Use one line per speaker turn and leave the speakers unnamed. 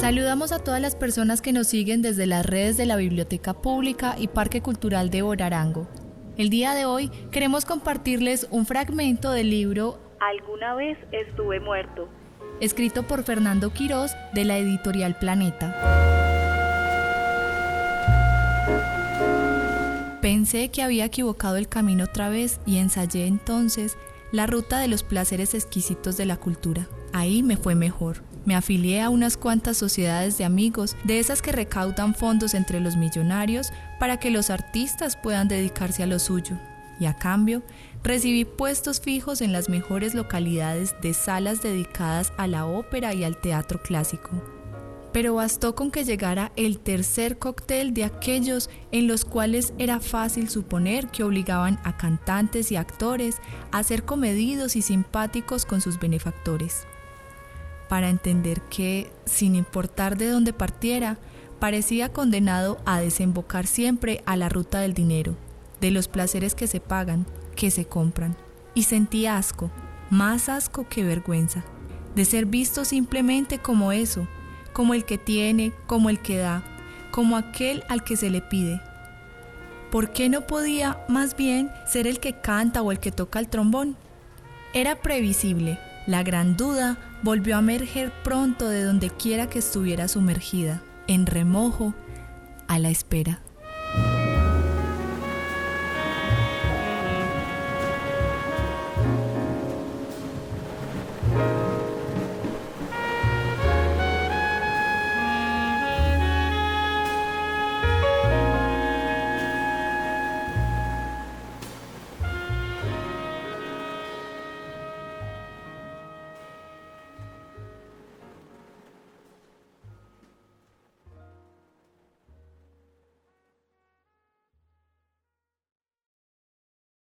Saludamos a todas las personas que nos siguen desde las redes de la Biblioteca Pública y Parque Cultural de Borarango. El día de hoy queremos compartirles un fragmento del libro
Alguna vez estuve muerto,
escrito por Fernando Quirós de la editorial Planeta. Pensé que había equivocado el camino otra vez y ensayé entonces la ruta de los placeres exquisitos de la cultura. Ahí me fue mejor. Me afilié a unas cuantas sociedades de amigos, de esas que recaudan fondos entre los millonarios para que los artistas puedan dedicarse a lo suyo. Y a cambio, recibí puestos fijos en las mejores localidades de salas dedicadas a la ópera y al teatro clásico. Pero bastó con que llegara el tercer cóctel de aquellos en los cuales era fácil suponer que obligaban a cantantes y actores a ser comedidos y simpáticos con sus benefactores para entender que, sin importar de dónde partiera, parecía condenado a desembocar siempre a la ruta del dinero, de los placeres que se pagan, que se compran. Y sentí asco, más asco que vergüenza, de ser visto simplemente como eso, como el que tiene, como el que da, como aquel al que se le pide. ¿Por qué no podía más bien ser el que canta o el que toca el trombón? Era previsible, la gran duda volvió a emerger pronto de donde quiera que estuviera sumergida, en remojo, a la espera.